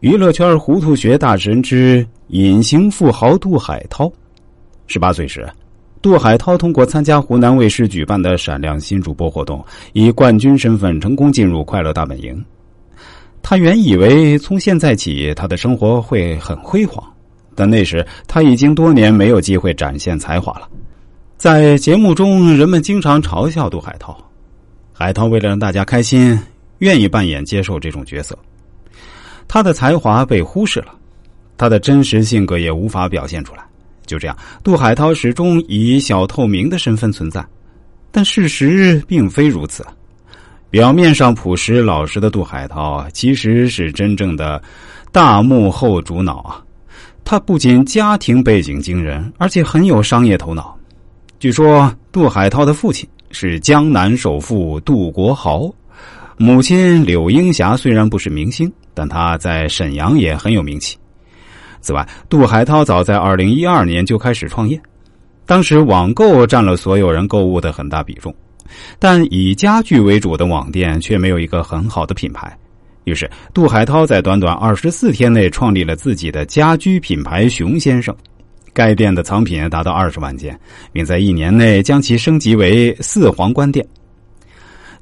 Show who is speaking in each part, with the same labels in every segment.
Speaker 1: 娱乐圈糊涂学大神之隐形富豪杜海涛。十八岁时，杜海涛通过参加湖南卫视举办的“闪亮新主播”活动，以冠军身份成功进入《快乐大本营》。他原以为从现在起他的生活会很辉煌，但那时他已经多年没有机会展现才华了。在节目中，人们经常嘲笑杜海涛。海涛为了让大家开心，愿意扮演接受这种角色。他的才华被忽视了，他的真实性格也无法表现出来。就这样，杜海涛始终以小透明的身份存在，但事实并非如此。表面上朴实老实的杜海涛，其实是真正的大幕后主脑啊！他不仅家庭背景惊人，而且很有商业头脑。据说，杜海涛的父亲是江南首富杜国豪。母亲柳英霞虽然不是明星，但她在沈阳也很有名气。此外，杜海涛早在二零一二年就开始创业，当时网购占了所有人购物的很大比重，但以家具为主的网店却没有一个很好的品牌。于是，杜海涛在短短二十四天内创立了自己的家居品牌“熊先生”，该店的藏品达到二十万件，并在一年内将其升级为四皇冠店。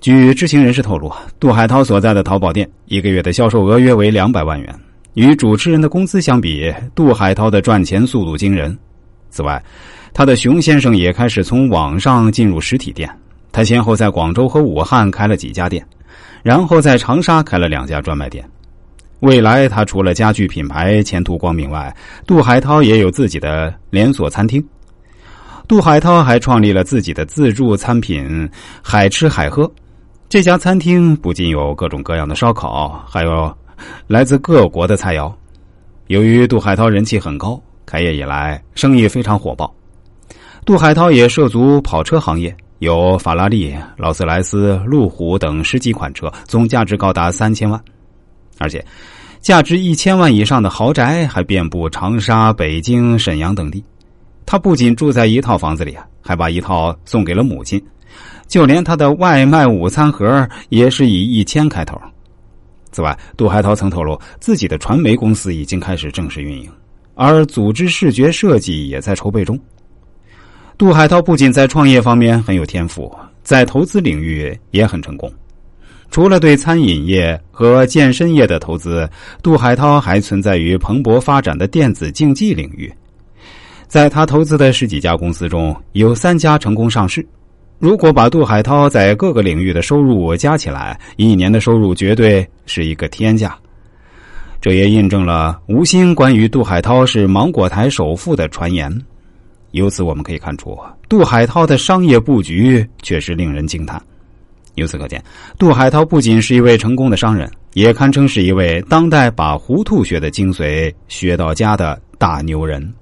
Speaker 1: 据知情人士透露，杜海涛所在的淘宝店一个月的销售额约为两百万元。与主持人的工资相比，杜海涛的赚钱速度惊人。此外，他的熊先生也开始从网上进入实体店。他先后在广州和武汉开了几家店，然后在长沙开了两家专卖店。未来，他除了家具品牌前途光明外，杜海涛也有自己的连锁餐厅。杜海涛还创立了自己的自助餐品“海吃海喝”。这家餐厅不仅有各种各样的烧烤，还有来自各国的菜肴。由于杜海涛人气很高，开业以来生意非常火爆。杜海涛也涉足跑车行业，有法拉利、劳斯莱斯、路虎等十几款车，总价值高达三千万。而且，价值一千万以上的豪宅还遍布长沙、北京、沈阳等地。他不仅住在一套房子里，还把一套送给了母亲。就连他的外卖午餐盒也是以一千开头。此外，杜海涛曾透露，自己的传媒公司已经开始正式运营，而组织视觉设计也在筹备中。杜海涛不仅在创业方面很有天赋，在投资领域也很成功。除了对餐饮业和健身业的投资，杜海涛还存在于蓬勃发展的电子竞技领域。在他投资的十几家公司中，有三家成功上市。如果把杜海涛在各个领域的收入加起来，一年的收入绝对是一个天价。这也印证了吴昕关于杜海涛是芒果台首富的传言。由此我们可以看出，杜海涛的商业布局确实令人惊叹。由此可见，杜海涛不仅是一位成功的商人，也堪称是一位当代把糊涂学的精髓学到家的大牛人。